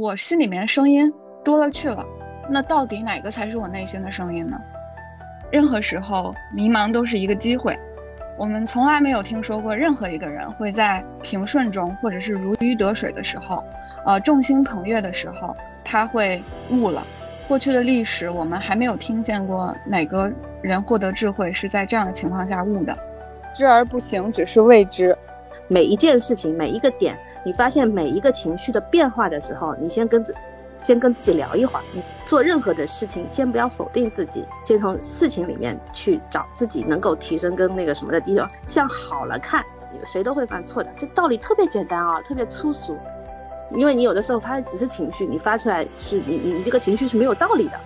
我心里面声音多了去了，那到底哪个才是我内心的声音呢？任何时候迷茫都是一个机会。我们从来没有听说过任何一个人会在平顺中，或者是如鱼得水的时候，呃，众星捧月的时候，他会悟了。过去的历史，我们还没有听见过哪个人获得智慧是在这样的情况下悟的。知而不行，只是未知。每一件事情，每一个点，你发现每一个情绪的变化的时候，你先跟自，先跟自己聊一会儿。你做任何的事情，先不要否定自己，先从事情里面去找自己能够提升跟那个什么的地方。向好了看，谁都会犯错的，这道理特别简单啊，特别粗俗。因为你有的时候发的只是情绪，你发出来是你你你这个情绪是没有道理的。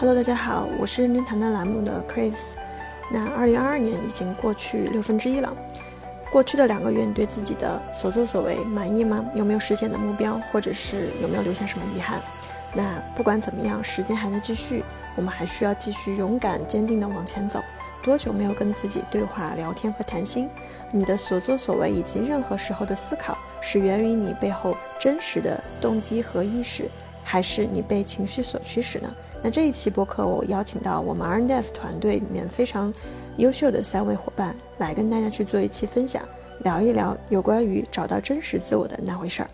Hello，大家好，我是认真谈谈栏目的 Chris。那二零二二年已经过去六分之一了。过去的两个月，你对自己的所作所为满意吗？有没有实现的目标，或者是有没有留下什么遗憾？那不管怎么样，时间还在继续，我们还需要继续勇敢坚定地往前走。多久没有跟自己对话、聊天和谈心？你的所作所为以及任何时候的思考，是源于你背后真实的动机和意识，还是你被情绪所驱使呢？那这一期播客，我邀请到我们 RNF 团队里面非常优秀的三位伙伴来跟大家去做一期分享，聊一聊有关于找到真实自我的那回事儿。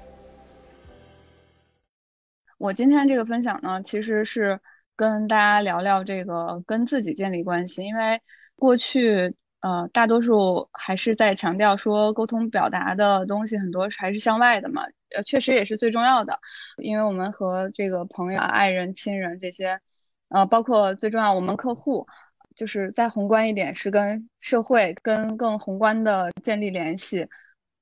我今天这个分享呢，其实是跟大家聊聊这个跟自己建立关系，因为过去呃大多数还是在强调说沟通表达的东西很多还是向外的嘛。呃，确实也是最重要的，因为我们和这个朋友、爱人、亲人这些，呃，包括最重要我们客户，就是再宏观一点是跟社会、跟更宏观的建立联系。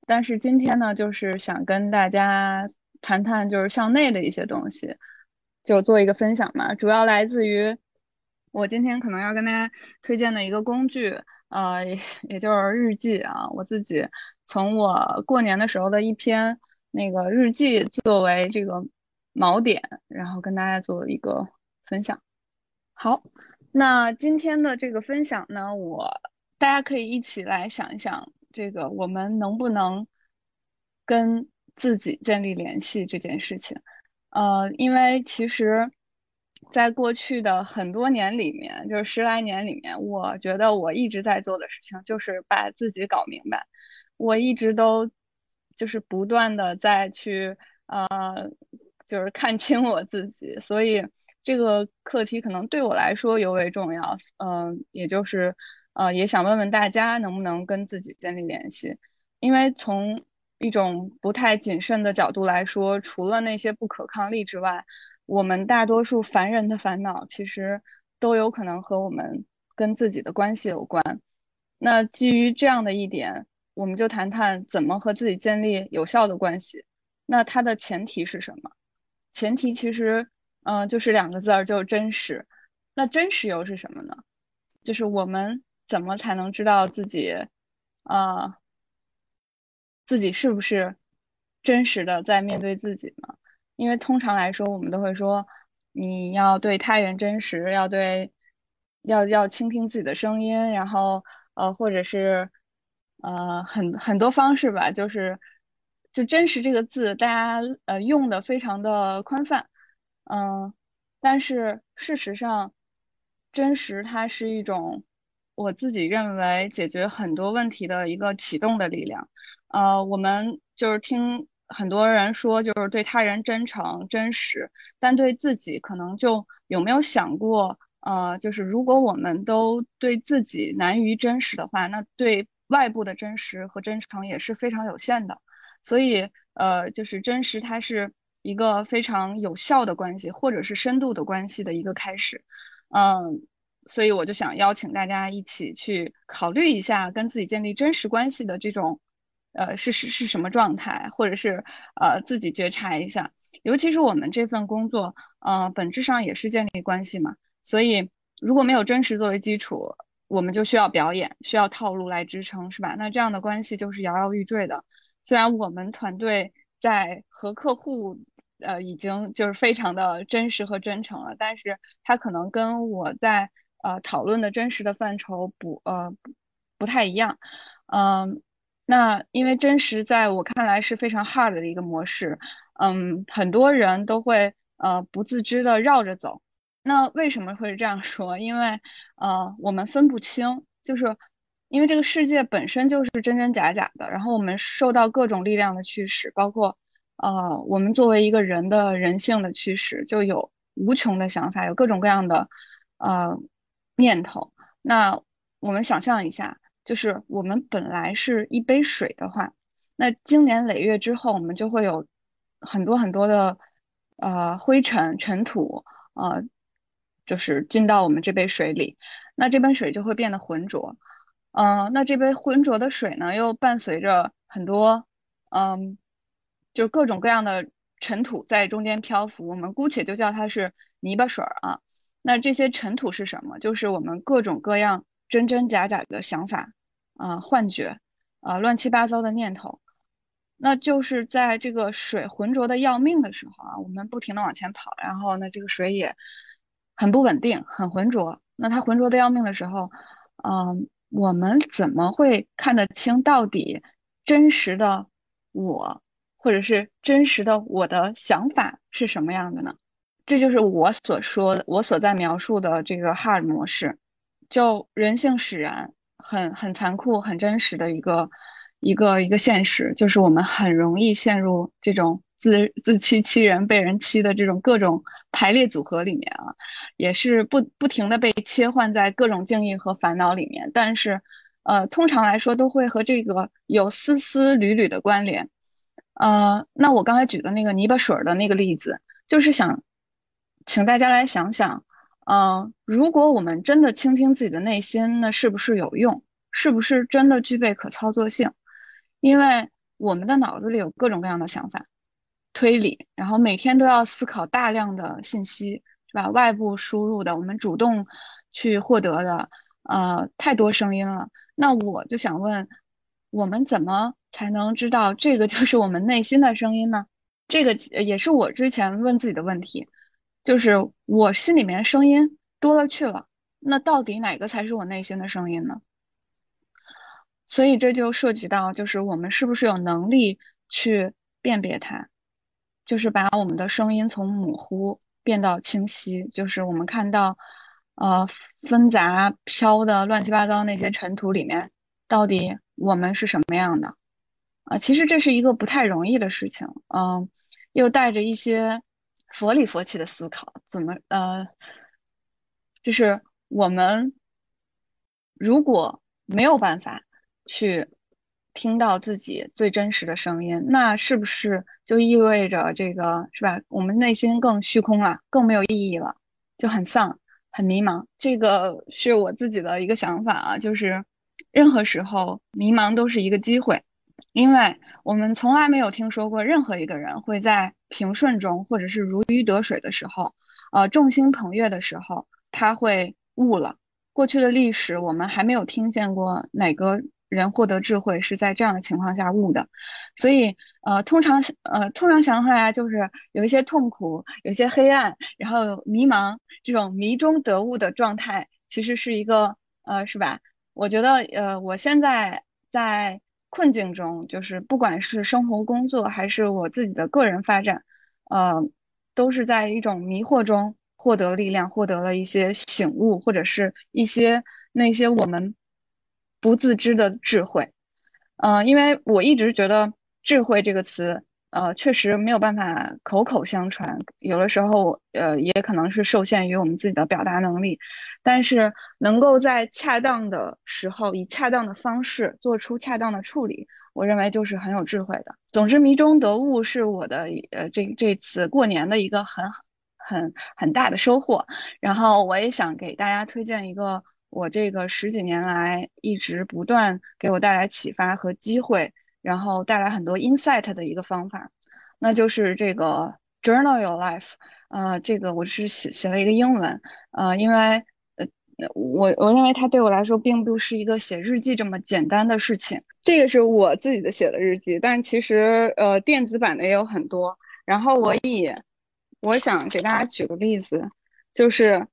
但是今天呢，就是想跟大家谈谈就是向内的一些东西，就做一个分享嘛。主要来自于我今天可能要跟大家推荐的一个工具，呃，也就是日记啊。我自己从我过年的时候的一篇。那个日记作为这个锚点，然后跟大家做一个分享。好，那今天的这个分享呢，我大家可以一起来想一想，这个我们能不能跟自己建立联系这件事情。呃，因为其实，在过去的很多年里面，就是十来年里面，我觉得我一直在做的事情就是把自己搞明白。我一直都。就是不断的在去呃，就是看清我自己，所以这个课题可能对我来说尤为重要。嗯，也就是呃，也想问问大家能不能跟自己建立联系，因为从一种不太谨慎的角度来说，除了那些不可抗力之外，我们大多数凡人的烦恼其实都有可能和我们跟自己的关系有关。那基于这样的一点。我们就谈谈怎么和自己建立有效的关系。那它的前提是什么？前提其实，嗯，就是两个字儿，就是真实。那真实又是什么呢？就是我们怎么才能知道自己，啊，自己是不是真实的在面对自己呢？因为通常来说，我们都会说，你要对他人真实，要对，要要倾听自己的声音，然后，呃，或者是。呃，很很多方式吧，就是就真实这个字，大家呃用的非常的宽泛，嗯，但是事实上，真实它是一种我自己认为解决很多问题的一个启动的力量。呃，我们就是听很多人说，就是对他人真诚真实，但对自己可能就有没有想过，呃，就是如果我们都对自己难于真实的话，那对。外部的真实和真诚也是非常有限的，所以呃，就是真实它是一个非常有效的关系，或者是深度的关系的一个开始，嗯，所以我就想邀请大家一起去考虑一下跟自己建立真实关系的这种，呃，是是是什么状态，或者是呃自己觉察一下，尤其是我们这份工作，呃，本质上也是建立关系嘛，所以如果没有真实作为基础。我们就需要表演，需要套路来支撑，是吧？那这样的关系就是摇摇欲坠的。虽然我们团队在和客户，呃，已经就是非常的真实和真诚了，但是它可能跟我在呃讨论的真实的范畴不呃不太一样。嗯，那因为真实在我看来是非常 hard 的一个模式，嗯，很多人都会呃不自知的绕着走。那为什么会这样说？因为呃我们分不清，就是因为这个世界本身就是真真假假的，然后我们受到各种力量的驱使，包括呃我们作为一个人的人性的驱使，就有无穷的想法，有各种各样的呃念头。那我们想象一下。就是我们本来是一杯水的话，那经年累月之后，我们就会有很多很多的呃灰尘、尘土，呃，就是进到我们这杯水里，那这杯水就会变得浑浊。嗯，那这杯浑浊的水呢，又伴随着很多嗯，就各种各样的尘土在中间漂浮，我们姑且就叫它是泥巴水儿啊。那这些尘土是什么？就是我们各种各样。真真假假的想法，啊，幻觉，啊，乱七八糟的念头，那就是在这个水浑浊的要命的时候啊，我们不停的往前跑，然后呢，这个水也很不稳定，很浑浊。那它浑浊的要命的时候，嗯，我们怎么会看得清到底真实的我，或者是真实的我的想法是什么样的呢？这就是我所说的，我所在描述的这个 hard 模式。就人性使然，很很残酷、很真实的一个一个一个现实，就是我们很容易陷入这种自自欺欺人、被人欺的这种各种排列组合里面啊，也是不不停的被切换在各种境遇和烦恼里面。但是，呃，通常来说都会和这个有丝丝缕缕的关联。呃，那我刚才举的那个泥巴水的那个例子，就是想请大家来想想。呃，如果我们真的倾听自己的内心，那是不是有用？是不是真的具备可操作性？因为我们的脑子里有各种各样的想法、推理，然后每天都要思考大量的信息，是吧？外部输入的，我们主动去获得的，呃，太多声音了。那我就想问，我们怎么才能知道这个就是我们内心的声音呢？这个也是我之前问自己的问题。就是我心里面声音多了去了，那到底哪个才是我内心的声音呢？所以这就涉及到，就是我们是不是有能力去辨别它，就是把我们的声音从模糊变到清晰，就是我们看到，呃，纷杂飘的乱七八糟那些尘土里面，到底我们是什么样的？啊，其实这是一个不太容易的事情，嗯，又带着一些。佛里佛气的思考，怎么呃，就是我们如果没有办法去听到自己最真实的声音，那是不是就意味着这个是吧？我们内心更虚空了，更没有意义了，就很丧、很迷茫。这个是我自己的一个想法啊，就是任何时候迷茫都是一个机会。因为我们从来没有听说过任何一个人会在平顺中，或者是如鱼得水的时候，呃，众星捧月的时候，他会悟了。过去的历史，我们还没有听见过哪个人获得智慧是在这样的情况下悟的。所以，呃，通常，呃，通常想法呀，就是有一些痛苦，有一些黑暗，然后迷茫，这种迷中得悟的状态，其实是一个，呃，是吧？我觉得，呃，我现在在。困境中，就是不管是生活、工作，还是我自己的个人发展，呃，都是在一种迷惑中获得力量，获得了一些醒悟，或者是一些那些我们不自知的智慧。嗯，因为我一直觉得“智慧”这个词。呃，确实没有办法口口相传，有的时候，呃，也可能是受限于我们自己的表达能力，但是能够在恰当的时候，以恰当的方式做出恰当的处理，我认为就是很有智慧的。总之，迷中得悟是我的，呃，这这次过年的一个很很很大的收获。然后，我也想给大家推荐一个我这个十几年来一直不断给我带来启发和机会。然后带来很多 insight 的一个方法，那就是这个 journal your life。呃，这个我是写写了一个英文，呃，因为呃，我我认为它对我来说并不是一个写日记这么简单的事情。这个是我自己的写的日记，但其实呃，电子版的也有很多。然后我以我想给大家举个例子，就是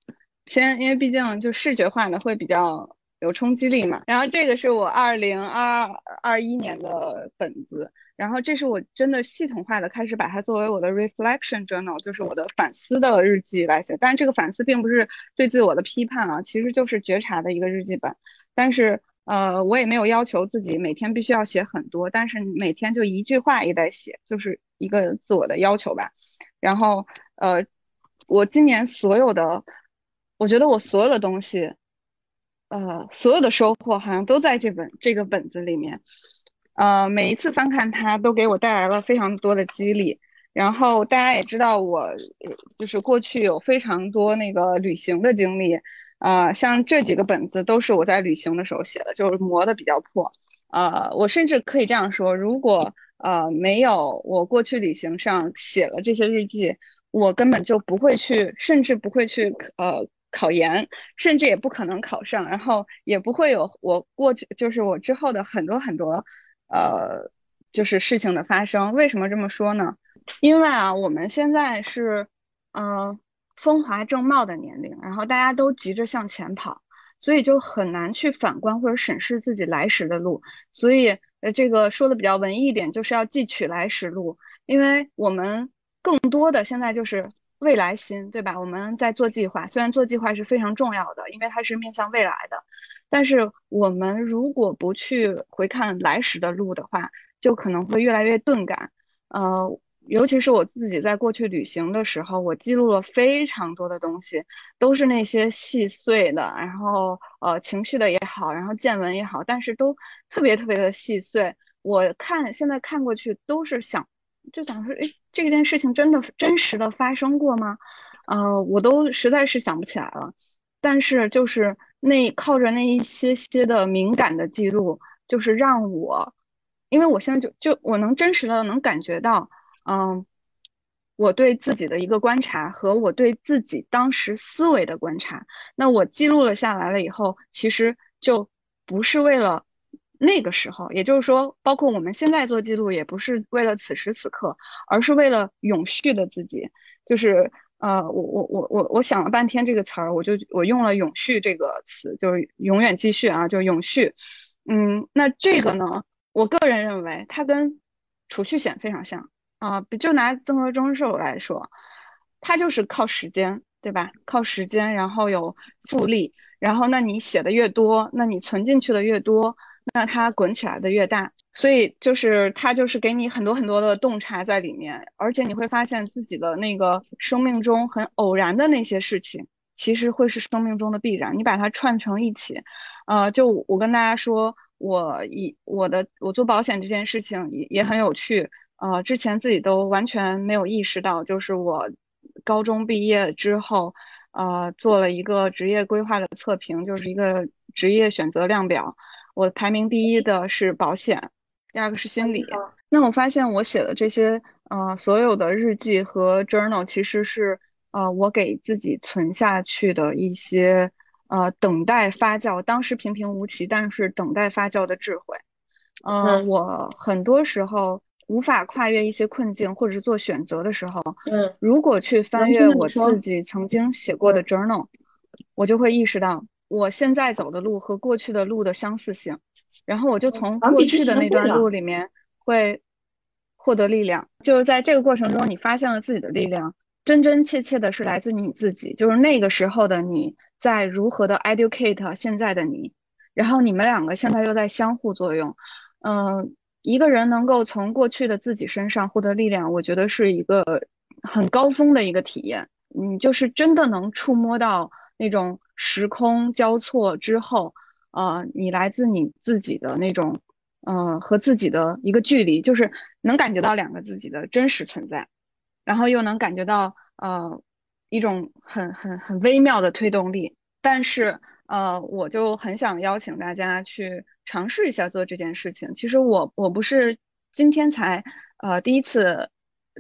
先因为毕竟就视觉化的会比较有冲击力嘛。然后这个是我二零二二一年的本子，然后这是我真的系统化的开始把它作为我的 reflection journal，就是我的反思的日记来写。但是这个反思并不是对自我的批判啊，其实就是觉察的一个日记本。但是呃，我也没有要求自己每天必须要写很多，但是每天就一句话也得写，就是一个自我的要求吧。然后呃，我今年所有的。我觉得我所有的东西，呃，所有的收获好像都在这本这个本子里面，呃，每一次翻看它都给我带来了非常多的激励。然后大家也知道我就是过去有非常多那个旅行的经历，啊，像这几个本子都是我在旅行的时候写的，就是磨的比较破。呃，我甚至可以这样说，如果呃没有我过去旅行上写了这些日记，我根本就不会去，甚至不会去呃。考研甚至也不可能考上，然后也不会有我过去就是我之后的很多很多，呃，就是事情的发生。为什么这么说呢？因为啊，我们现在是嗯风华正茂的年龄，然后大家都急着向前跑，所以就很难去反观或者审视自己来时的路。所以呃，这个说的比较文艺一点，就是要记取来时路，因为我们更多的现在就是。未来心，对吧？我们在做计划，虽然做计划是非常重要的，因为它是面向未来的，但是我们如果不去回看来时的路的话，就可能会越来越钝感。呃，尤其是我自己在过去旅行的时候，我记录了非常多的东西，都是那些细碎的，然后呃情绪的也好，然后见闻也好，但是都特别特别的细碎。我看现在看过去都是想。就想说，哎，这件事情真的真实的发生过吗？呃，我都实在是想不起来了。但是就是那靠着那一些些的敏感的记录，就是让我，因为我现在就就我能真实的能感觉到，嗯，我对自己的一个观察和我对自己当时思维的观察，那我记录了下来了以后，其实就不是为了。那个时候，也就是说，包括我们现在做记录，也不是为了此时此刻，而是为了永续的自己。就是呃，我我我我我想了半天这个词儿，我就我用了“永续”这个词，就是永远继续啊，就永续。嗯，那这个呢，我个人认为它跟储蓄险非常像啊。就拿增额终身寿来说，它就是靠时间，对吧？靠时间，然后有复利，然后那你写的越多，那你存进去的越多。那它滚起来的越大，所以就是它就是给你很多很多的洞察在里面，而且你会发现自己的那个生命中很偶然的那些事情，其实会是生命中的必然。你把它串成一起，呃，就我跟大家说，我以我的我做保险这件事情也也很有趣，呃，之前自己都完全没有意识到，就是我高中毕业之后，呃，做了一个职业规划的测评，就是一个职业选择量表。我排名第一的是保险，第二个是心理。那我发现我写的这些，呃，所有的日记和 journal 其实是，呃，我给自己存下去的一些，呃，等待发酵，当时平平无奇，但是等待发酵的智慧。嗯，我很多时候无法跨越一些困境，或者是做选择的时候，嗯，如果去翻阅我自己曾经写过的 journal，我就会意识到。我现在走的路和过去的路的相似性，然后我就从过去的那段路里面会获得力量。就是在这个过程中，你发现了自己的力量，真真切切的是来自于你自己。就是那个时候的你在如何的 educate 现在的你，然后你们两个现在又在相互作用。嗯，一个人能够从过去的自己身上获得力量，我觉得是一个很高峰的一个体验。嗯，就是真的能触摸到那种。时空交错之后，呃，你来自你自己的那种，嗯，和自己的一个距离，就是能感觉到两个自己的真实存在，然后又能感觉到呃一种很很很微妙的推动力。但是呃，我就很想邀请大家去尝试一下做这件事情。其实我我不是今天才呃第一次。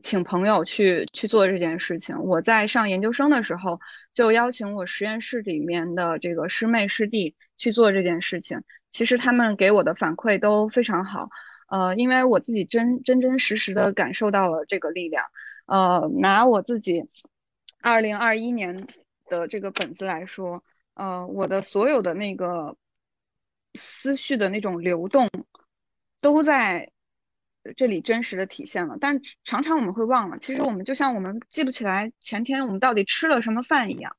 请朋友去去做这件事情。我在上研究生的时候，就邀请我实验室里面的这个师妹师弟去做这件事情。其实他们给我的反馈都非常好，呃，因为我自己真真真实实的感受到了这个力量。呃，拿我自己二零二一年的这个本子来说，呃，我的所有的那个思绪的那种流动，都在这里真实的体现了。但常常我们会忘了，其实我们就像我们记不起来前天我们到底吃了什么饭一样，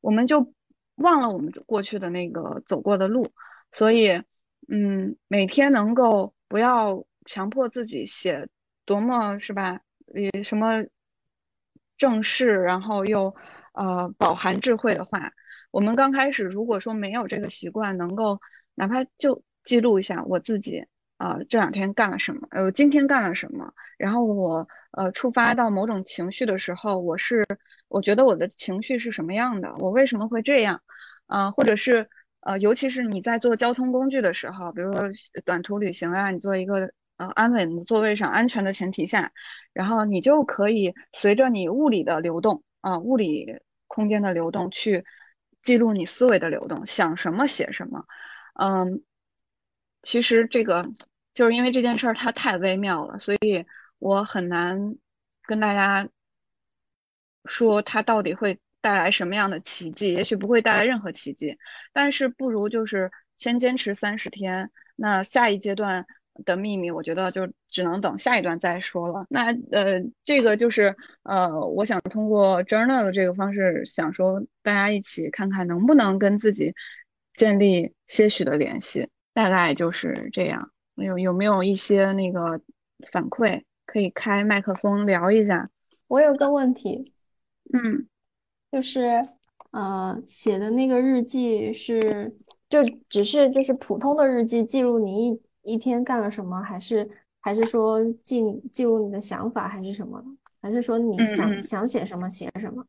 我们就忘了我们过去的那个走过的路。所以，嗯，每天能够不要强迫自己写多么是吧？呃，什么正式，然后又呃饱含智慧的话。我们刚开始如果说没有这个习惯，能够哪怕就记录一下我自己啊这两天干了什么，呃今天干了什么，然后我呃触发到某种情绪的时候，我是我觉得我的情绪是什么样的，我为什么会这样，啊，或者是呃尤其是你在做交通工具的时候，比如说短途旅行啊，你做一个呃安稳的座位上安全的前提下，然后你就可以随着你物理的流动啊物理空间的流动去。记录你思维的流动，想什么写什么，嗯，其实这个就是因为这件事儿它太微妙了，所以我很难跟大家说它到底会带来什么样的奇迹，也许不会带来任何奇迹，但是不如就是先坚持三十天，那下一阶段。的秘密，我觉得就只能等下一段再说了。那呃，这个就是呃，我想通过 journal 的这个方式，想说大家一起看看能不能跟自己建立些许的联系。大概就是这样。有有没有一些那个反馈可以开麦克风聊一下？我有个问题，嗯，就是呃，写的那个日记是就只是就是普通的日记，记录你一。一天干了什么？还是还是说记记录你的想法，还是什么？还是说你想想写什么写什么？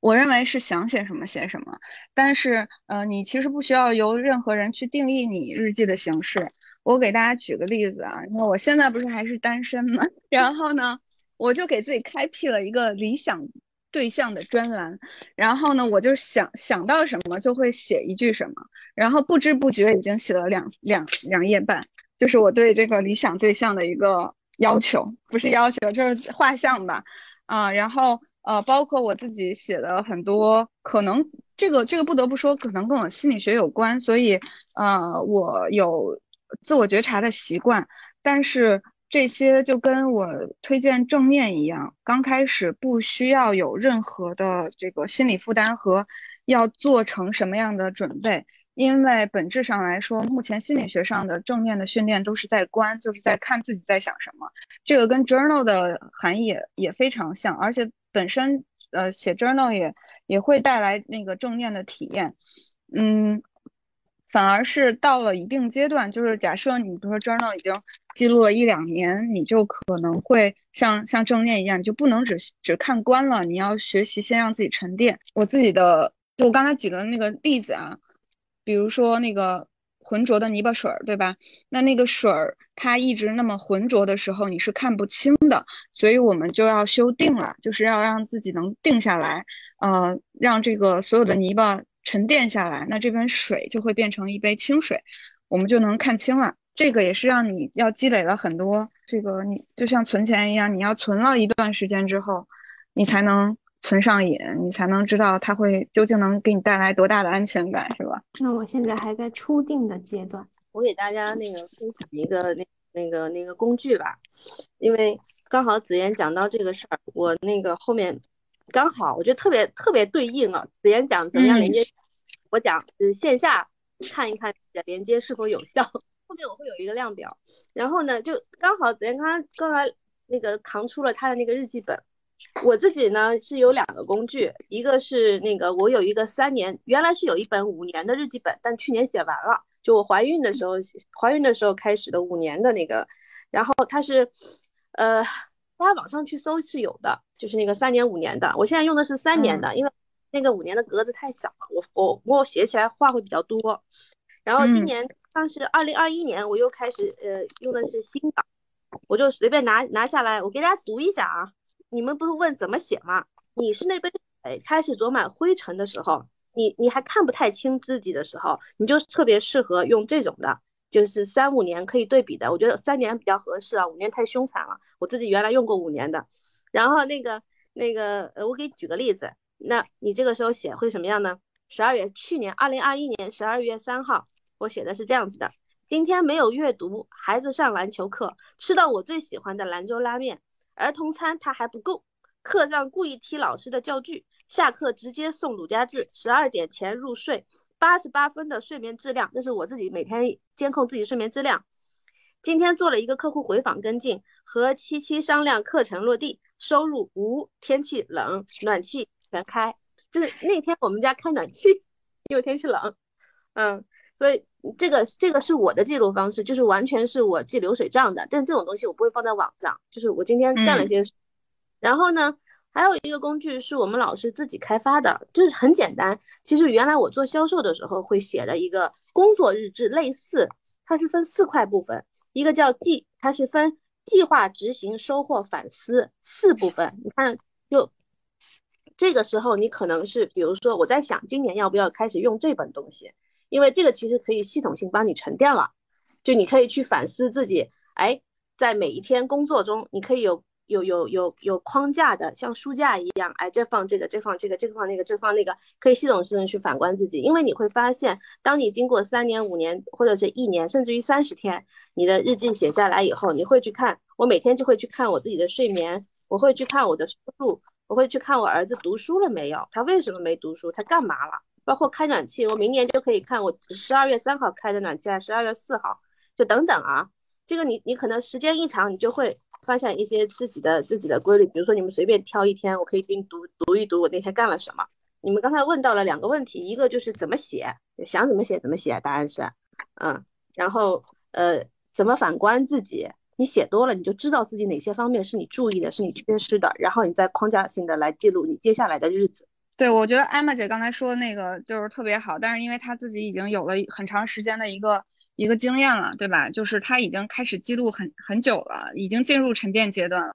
我认为是想写什么写什么。但是呃，你其实不需要由任何人去定义你日记的形式。我给大家举个例子啊，那我现在不是还是单身吗？然后呢，我就给自己开辟了一个理想对象的专栏。然后呢，我就想想到什么就会写一句什么。然后不知不觉已经写了两两两页半，就是我对这个理想对象的一个要求，不是要求，就是画像吧，啊，然后呃，包括我自己写的很多，可能这个这个不得不说，可能跟我心理学有关，所以呃，我有自我觉察的习惯，但是这些就跟我推荐正念一样，刚开始不需要有任何的这个心理负担和要做成什么样的准备。因为本质上来说，目前心理学上的正面的训练都是在观，就是在看自己在想什么。这个跟 journal 的含义也也非常像，而且本身呃写 journal 也也会带来那个正念的体验。嗯，反而是到了一定阶段，就是假设你比如说 journal 已经记录了一两年，你就可能会像像正念一样，就不能只只看观了，你要学习先让自己沉淀。我自己的就我刚才举的那个例子啊。比如说那个浑浊的泥巴水儿，对吧？那那个水儿它一直那么浑浊的时候，你是看不清的。所以我们就要修定了，就是要让自己能定下来，呃，让这个所有的泥巴沉淀下来，那这边水就会变成一杯清水，我们就能看清了。这个也是让你要积累了很多，这个你就像存钱一样，你要存了一段时间之后，你才能。存上瘾，你才能知道它会究竟能给你带来多大的安全感，是吧？那我现在还在初定的阶段，我给大家那个分享一个那那个那个工具吧，因为刚好子妍讲到这个事儿，我那个后面刚好我觉得特别特别对应啊。子妍讲怎么样连接，我讲是线下看一看的连接是否有效，后面我会有一个量表，然后呢就刚好子妍刚刚刚才那个扛出了他的那个日记本。我自己呢是有两个工具，一个是那个我有一个三年，原来是有一本五年的日记本，但去年写完了，就我怀孕的时候，怀孕的时候开始的五年的那个，然后它是，呃，大家网上去搜是有的，就是那个三年五年的，我现在用的是三年的，因为那个五年的格子太小了，我我我写起来话会比较多，然后今年当时二零二一年，我又开始呃用的是新稿，我就随便拿拿下来，我给大家读一下啊。你们不是问怎么写吗？你是那杯水开始着满灰尘的时候，你你还看不太清自己的时候，你就特别适合用这种的，就是三五年可以对比的。我觉得三年比较合适啊，五年太凶残了。我自己原来用过五年的，然后那个那个呃，我给你举个例子，那你这个时候写会什么样呢？十二月去年二零二一年十二月三号，我写的是这样子的：今天没有阅读，孩子上篮球课，吃到我最喜欢的兰州拉面，儿童餐他还不够，课上故意踢老师的教具，下课直接送鲁家志，十二点前入睡，八十八分的睡眠质量，这是我自己每天监控自己睡眠质量。今天做了一个客户回访跟进，和七七商量课程落地，收入无，天气冷，暖气全开。就是那天我们家开暖气，因为天气冷，嗯，所以这个这个是我的记录方式，就是完全是我记流水账的。但这种东西我不会放在网上，就是我今天干了些。然后呢，还有一个工具是我们老师自己开发的，就是很简单。其实原来我做销售的时候会写的一个工作日志，类似，它是分四块部分。一个叫计，它是分计划、执行、收获、反思四部分。你看，就这个时候，你可能是，比如说，我在想今年要不要开始用这本东西，因为这个其实可以系统性帮你沉淀了。就你可以去反思自己，哎，在每一天工作中，你可以有。有有有有框架的，像书架一样，哎，这放这个，这放这个，这放那个，这放那个，可以系统性的去反观自己。因为你会发现，当你经过三年、五年，或者是一年，甚至于三十天，你的日记写下来以后，你会去看，我每天就会去看我自己的睡眠，我会去看我的收入，我会去看我儿子读书了没有，他为什么没读书，他干嘛了？包括开暖气，我明年就可以看我十二月三号开的暖气，十二月四号，就等等啊。这个你你可能时间一长，你就会。发现一些自己的自己的规律，比如说你们随便挑一天，我可以给你读读一读我那天干了什么。你们刚才问到了两个问题，一个就是怎么写，想怎么写怎么写，答案是，嗯，然后呃怎么反观自己，你写多了你就知道自己哪些方面是你注意的，是你缺失的，然后你再框架性的来记录你接下来的日子。对，我觉得艾玛姐刚才说的那个就是特别好，但是因为她自己已经有了很长时间的一个。一个经验了，对吧？就是她已经开始记录很很久了，已经进入沉淀阶段了。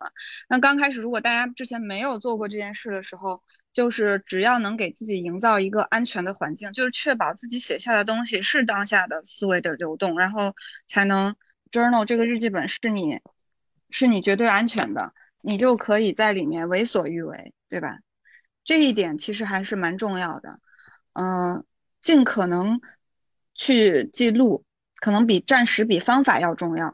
那刚开始，如果大家之前没有做过这件事的时候，就是只要能给自己营造一个安全的环境，就是确保自己写下的东西是当下的思维的流动，然后才能 journal 这个日记本是你是你绝对安全的，你就可以在里面为所欲为，对吧？这一点其实还是蛮重要的。嗯，尽可能去记录。可能比暂时比方法要重要。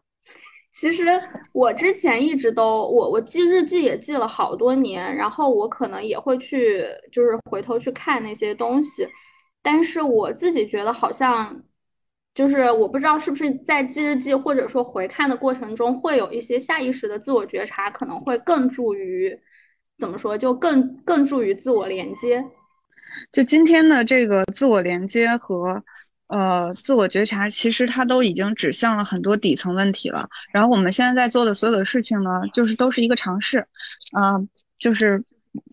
其实我之前一直都我我记日记也记了好多年，然后我可能也会去就是回头去看那些东西，但是我自己觉得好像就是我不知道是不是在记日记或者说回看的过程中会有一些下意识的自我觉察，可能会更助于怎么说就更更助于自我连接。就今天的这个自我连接和。呃，自我觉察其实它都已经指向了很多底层问题了。然后我们现在在做的所有的事情呢，就是都是一个尝试。嗯，就是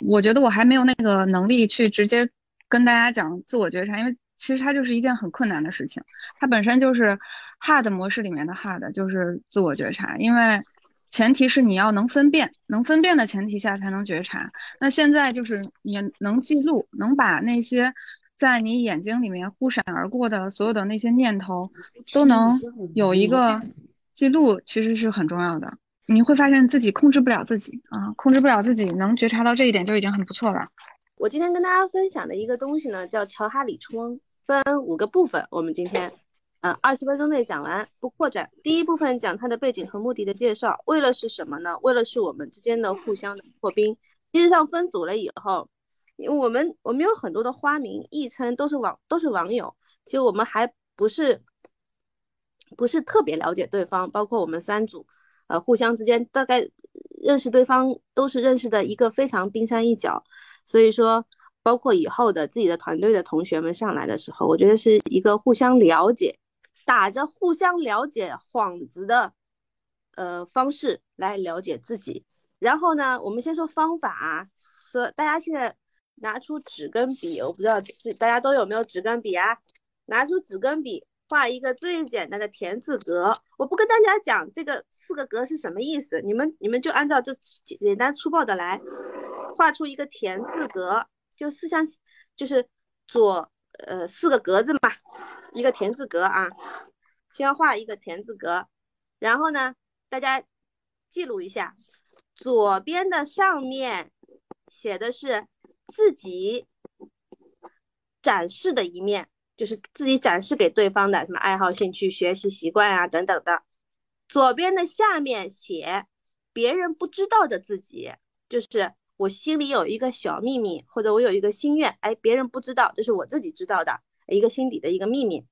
我觉得我还没有那个能力去直接跟大家讲自我觉察，因为其实它就是一件很困难的事情。它本身就是 hard 模式里面的 hard，就是自我觉察。因为前提是你要能分辨，能分辨的前提下才能觉察。那现在就是你能记录，能把那些。在你眼睛里面忽闪而过的所有的那些念头，都能有一个记录，其实是很重要的。你会发现自己控制不了自己啊，控制不了自己，能觉察到这一点就已经很不错了。我今天跟大家分享的一个东西呢，叫调哈里冲，分五个部分。我们今天，嗯，二十分钟内讲完，不扩展。第一部分讲它的背景和目的的介绍，为了是什么呢？为了是我们之间的互相的破冰。实际上分组了以后。因为我们我们有很多的花名昵称都是网都是网友，其实我们还不是不是特别了解对方，包括我们三组，呃，互相之间大概认识对方都是认识的一个非常冰山一角，所以说包括以后的自己的团队的同学们上来的时候，我觉得是一个互相了解，打着互相了解幌子的呃方式来了解自己。然后呢，我们先说方法啊，说大家现在。拿出纸跟笔，我不知道自大家都有没有纸跟笔啊？拿出纸跟笔，画一个最简单的田字格。我不跟大家讲这个四个格是什么意思，你们你们就按照这简单粗暴的来，画出一个田字格，就四象，就是左呃四个格子嘛，一个田字格啊。先画一个田字格，然后呢，大家记录一下，左边的上面写的是。自己展示的一面，就是自己展示给对方的什么爱好、兴趣、学习习惯啊等等的。左边的下面写别人不知道的自己，就是我心里有一个小秘密，或者我有一个心愿，哎，别人不知道，这是我自己知道的一个心底的一个秘密。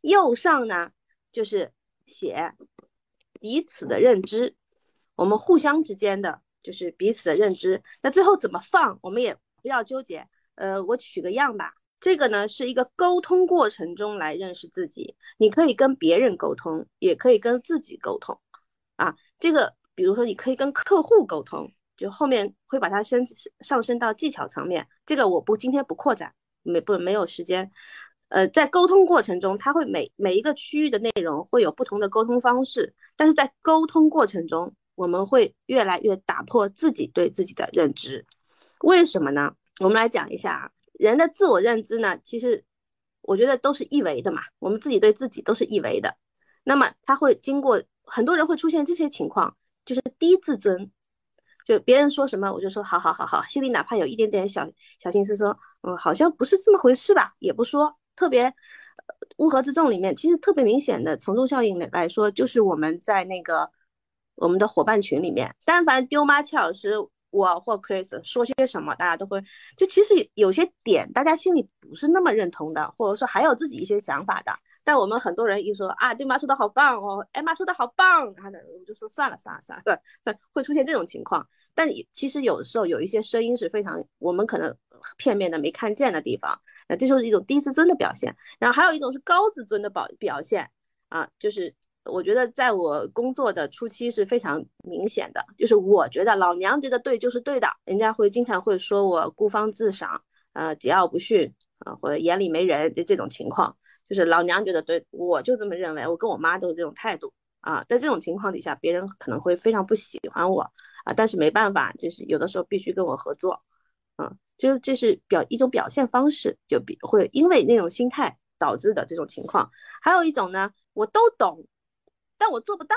右上呢，就是写彼此的认知，我们互相之间的就是彼此的认知。那最后怎么放，我们也不要纠结。呃，我取个样吧。这个呢是一个沟通过程中来认识自己，你可以跟别人沟通，也可以跟自己沟通，啊，这个比如说你可以跟客户沟通，就后面会把它升上升到技巧层面，这个我不今天不扩展，没不没有时间，呃，在沟通过程中，它会每每一个区域的内容会有不同的沟通方式，但是在沟通过程中，我们会越来越打破自己对自己的认知，为什么呢？我们来讲一下啊。人的自我认知呢，其实我觉得都是一维的嘛，我们自己对自己都是一维的。那么他会经过很多人会出现这些情况，就是低自尊，就别人说什么我就说好好好好，心里哪怕有一点点小小心思，说嗯好像不是这么回事吧，也不说。特别乌合之众里面，其实特别明显的从众效应来说，就是我们在那个我们的伙伴群里面，但凡丢妈切老师。我或 Chris 说些什么，大家都会就其实有些点，大家心里不是那么认同的，或者说还有自己一些想法的。但我们很多人一说啊，对妈说的好棒哦，哎妈说的好棒，然后呢，我们就说算了算了算了，会出现这种情况。但其实有的时候有一些声音是非常我们可能片面的没看见的地方，那这就是一种低自尊的表现。然后还有一种是高自尊的表表现啊，就是。我觉得在我工作的初期是非常明显的，就是我觉得老娘觉得对就是对的，人家会经常会说我孤芳自赏，呃，桀骜不驯啊，或者眼里没人的这种情况，就是老娘觉得对，我就这么认为，我跟我妈都是这种态度啊，在这种情况底下，别人可能会非常不喜欢我啊，但是没办法，就是有的时候必须跟我合作，嗯，就是这是表一种表现方式，就比会因为那种心态导致的这种情况，还有一种呢，我都懂。但我做不到，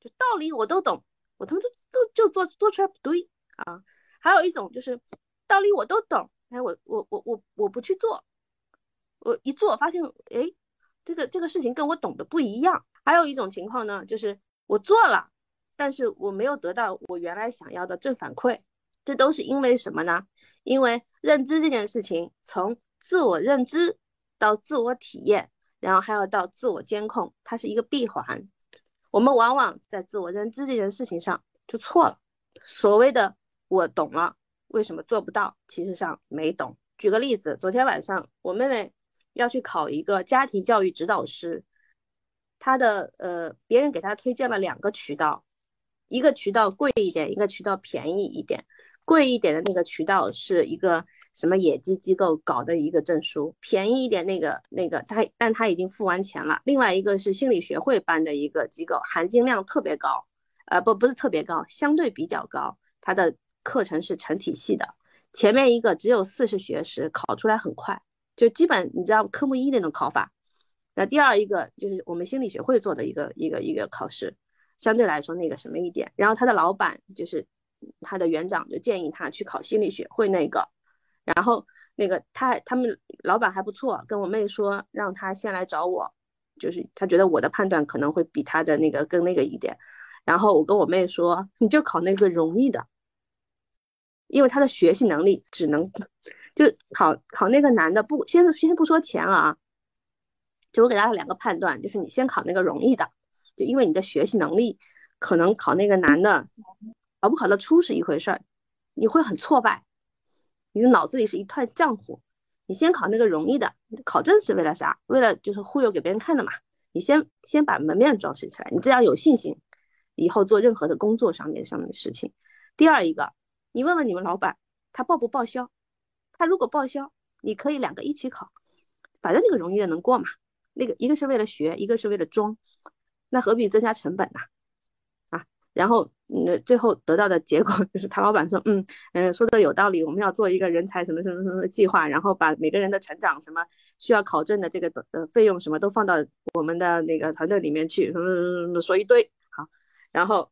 就道理我都懂，我他妈都都就做做出来不对啊！还有一种就是道理我都懂，哎，我我我我我不去做，我一做发现，哎，这个这个事情跟我懂的不一样。还有一种情况呢，就是我做了，但是我没有得到我原来想要的正反馈，这都是因为什么呢？因为认知这件事情，从自我认知到自我体验。然后还要到自我监控，它是一个闭环。我们往往在自我认知这件事情上就错了。所谓的我懂了，为什么做不到？其实上没懂。举个例子，昨天晚上我妹妹要去考一个家庭教育指导师，他的呃，别人给他推荐了两个渠道，一个渠道贵一点，一个渠道便宜一点。贵一点的那个渠道是一个。什么野鸡机构搞的一个证书，便宜一点那个那个他，但他已经付完钱了。另外一个是心理学会办的一个机构，含金量特别高，呃不不是特别高，相对比较高。它的课程是成体系的，前面一个只有四十学时，考出来很快，就基本你知道科目一那种考法。那第二一个就是我们心理学会做的一个一个一个考试，相对来说那个什么一点。然后他的老板就是他的园长就建议他去考心理学会那个。然后那个他他们老板还不错，跟我妹说让他先来找我，就是他觉得我的判断可能会比他的那个更那个一点。然后我跟我妹说，你就考那个容易的，因为他的学习能力只能就考考那个难的。不先先不说钱啊，就我给大家两个判断，就是你先考那个容易的，就因为你的学习能力可能考那个难的，考不考得出是一回事儿，你会很挫败。你的脑子里是一团浆糊，你先考那个容易的，考证是为了啥？为了就是忽悠给别人看的嘛。你先先把门面装饰起来，你这样有信心，以后做任何的工作上面上面的事情。第二一个，你问问你们老板，他报不报销？他如果报销，你可以两个一起考，反正那个容易的能过嘛。那个一个是为了学，一个是为了装，那何必增加成本呢？啊然后，嗯，最后得到的结果 就是他老板说，嗯嗯，说的有道理，我们要做一个人才什么什么什么计划，然后把每个人的成长什么需要考证的这个呃费用什么都放到我们的那个团队里面去，什么什么什么说一堆好，然后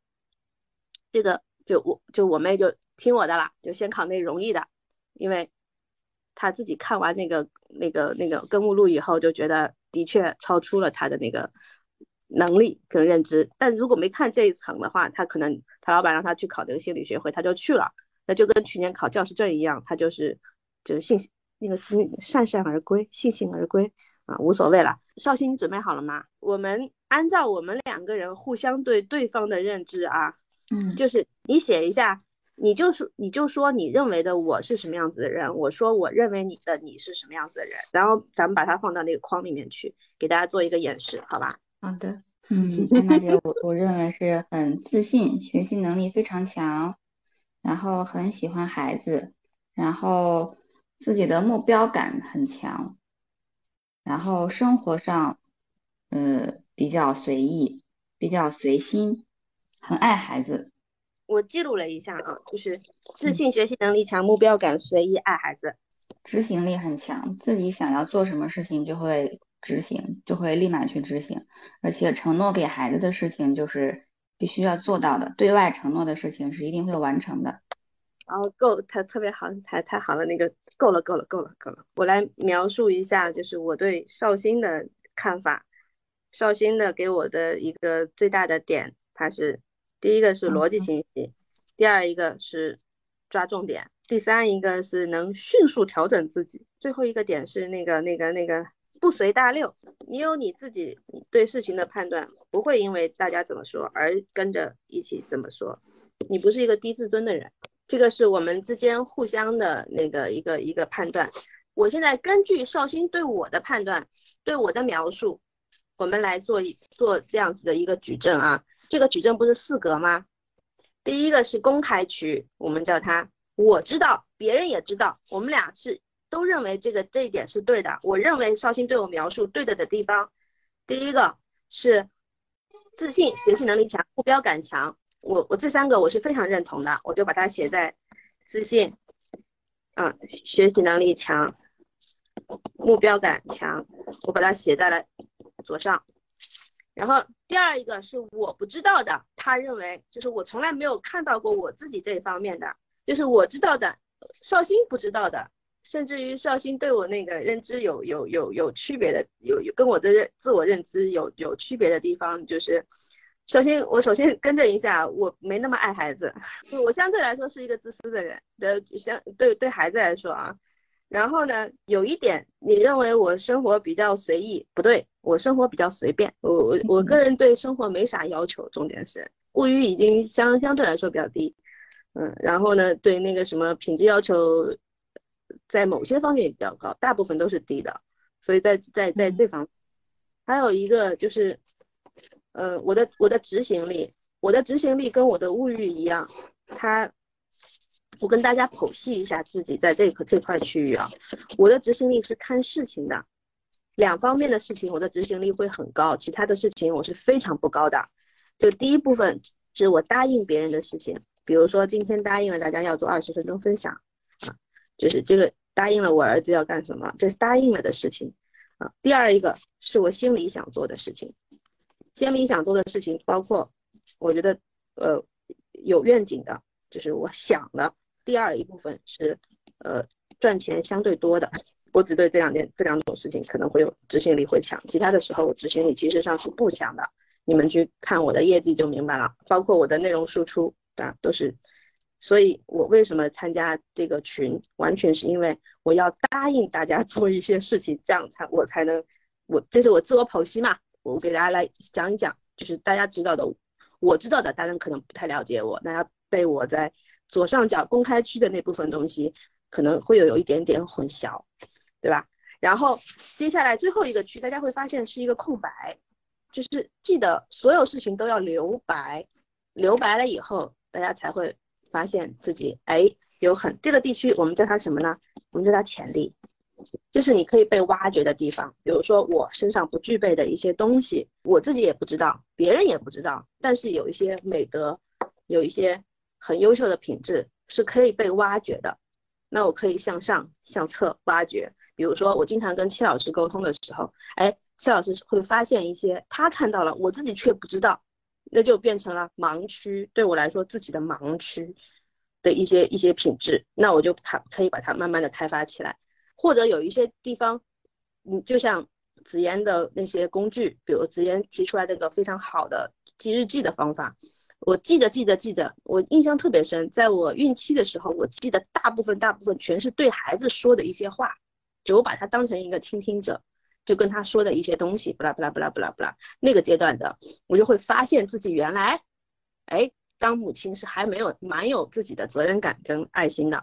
这个就我就我妹就听我的了，就先考那容易的，因为他自己看完那个那个那个根目录以后，就觉得的确超出了他的那个能力跟认知。但如果没看这一层的话，他可能他老板让他去考这个心理学会，他就去了，那就跟去年考教师证一样，他就是就是信那个字铩铩而归，悻悻而归啊，无所谓了。绍兴，你准备好了吗？我们按照我们两个人互相对对方的认知啊，嗯，就是你写一下，你就是你就说你认为的我是什么样子的人，我说我认为你的你是什么样子的人，然后咱们把它放到那个框里面去，给大家做一个演示，好吧？好的，嗯，安娜姐，我我认为是很自信，学习能力非常强，然后很喜欢孩子，然后自己的目标感很强。然后生活上，呃，比较随意，比较随心，很爱孩子。我记录了一下啊，就是自信、学习能力强、目标感、随意、爱孩子，执行力很强，自己想要做什么事情就会执行，就会立马去执行。而且承诺给孩子的事情就是必须要做到的，对外承诺的事情是一定会完成的。哦，够，他特别好，太太好了，那个。够了，够了，够了，够了。我来描述一下，就是我对绍兴的看法。绍兴的给我的一个最大的点，它是第一个是逻辑清晰，第二一个是抓重点，第三一个是能迅速调整自己，最后一个点是那个那个那个不随大流。你有你自己对事情的判断，不会因为大家怎么说而跟着一起怎么说。你不是一个低自尊的人。这个是我们之间互相的那个一个一个判断。我现在根据绍兴对我的判断，对我的描述，我们来做一做这样子的一个举证啊。这个举证不是四格吗？第一个是公开区，我们叫它我知道，别人也知道，我们俩是都认为这个这一点是对的。我认为绍兴对我描述对的的地方，第一个是自信、学习能力强、目标感强。我我这三个我是非常认同的，我就把它写在自信，啊，学习能力强，目标感强，我把它写在了左上。然后第二一个是我不知道的，他认为就是我从来没有看到过我自己这一方面的，就是我知道的，绍兴不知道的，甚至于绍兴对我那个认知有有有有区别的，有有跟我的认自我认知有有区别的地方，就是。首先，我首先更正一下，我没那么爱孩子，我相对来说是一个自私的人的，相对对孩子来说啊。然后呢，有一点，你认为我生活比较随意，不对，我生活比较随便。我我我个人对生活没啥要求，重点是物欲已经相相对来说比较低，嗯，然后呢，对那个什么品质要求，在某些方面也比较高，大部分都是低的。所以在在在这方，还有一个就是。嗯，我的我的执行力，我的执行力跟我的物欲一样，他，我跟大家剖析一下自己在这个这块区域啊，我的执行力是看事情的，两方面的事情我的执行力会很高，其他的事情我是非常不高的。就第一部分是我答应别人的事情，比如说今天答应了大家要做二十分钟分享啊，就是这个答应了我儿子要干什么，这是答应了的事情啊。第二一个是我心里想做的事情。心里想做的事情包括，我觉得，呃，有愿景的，就是我想的。第二一部分是，呃，赚钱相对多的。我只对这两件这两种事情可能会有执行力会强，其他的时候我执行力其实上是不强的。你们去看我的业绩就明白了，包括我的内容输出啊，都是。所以我为什么参加这个群，完全是因为我要答应大家做一些事情，这样才我才能，我这是我自我剖析嘛。我给大家来讲一讲，就是大家知道的，我知道的，大家可能不太了解我，大家被我在左上角公开区的那部分东西可能会有有一点点混淆，对吧？然后接下来最后一个区，大家会发现是一个空白，就是记得所有事情都要留白，留白了以后，大家才会发现自己哎有很这个地区，我们叫它什么呢？我们叫它潜力。就是你可以被挖掘的地方，比如说我身上不具备的一些东西，我自己也不知道，别人也不知道，但是有一些美德，有一些很优秀的品质是可以被挖掘的。那我可以向上向侧挖掘。比如说我经常跟戚老师沟通的时候，哎，戚老师会发现一些他看到了，我自己却不知道，那就变成了盲区。对我来说，自己的盲区的一些一些品质，那我就它可以把它慢慢的开发起来。或者有一些地方，你就像紫嫣的那些工具，比如紫嫣提出来那个非常好的记日记的方法，我记着记着记着，我印象特别深。在我孕期的时候，我记得大部分大部分全是对孩子说的一些话，就我把他当成一个倾听者。就跟他说的一些东西，不啦不啦不啦不啦不啦，那个阶段的，我就会发现自己原来，哎，当母亲是还没有蛮有自己的责任感跟爱心的，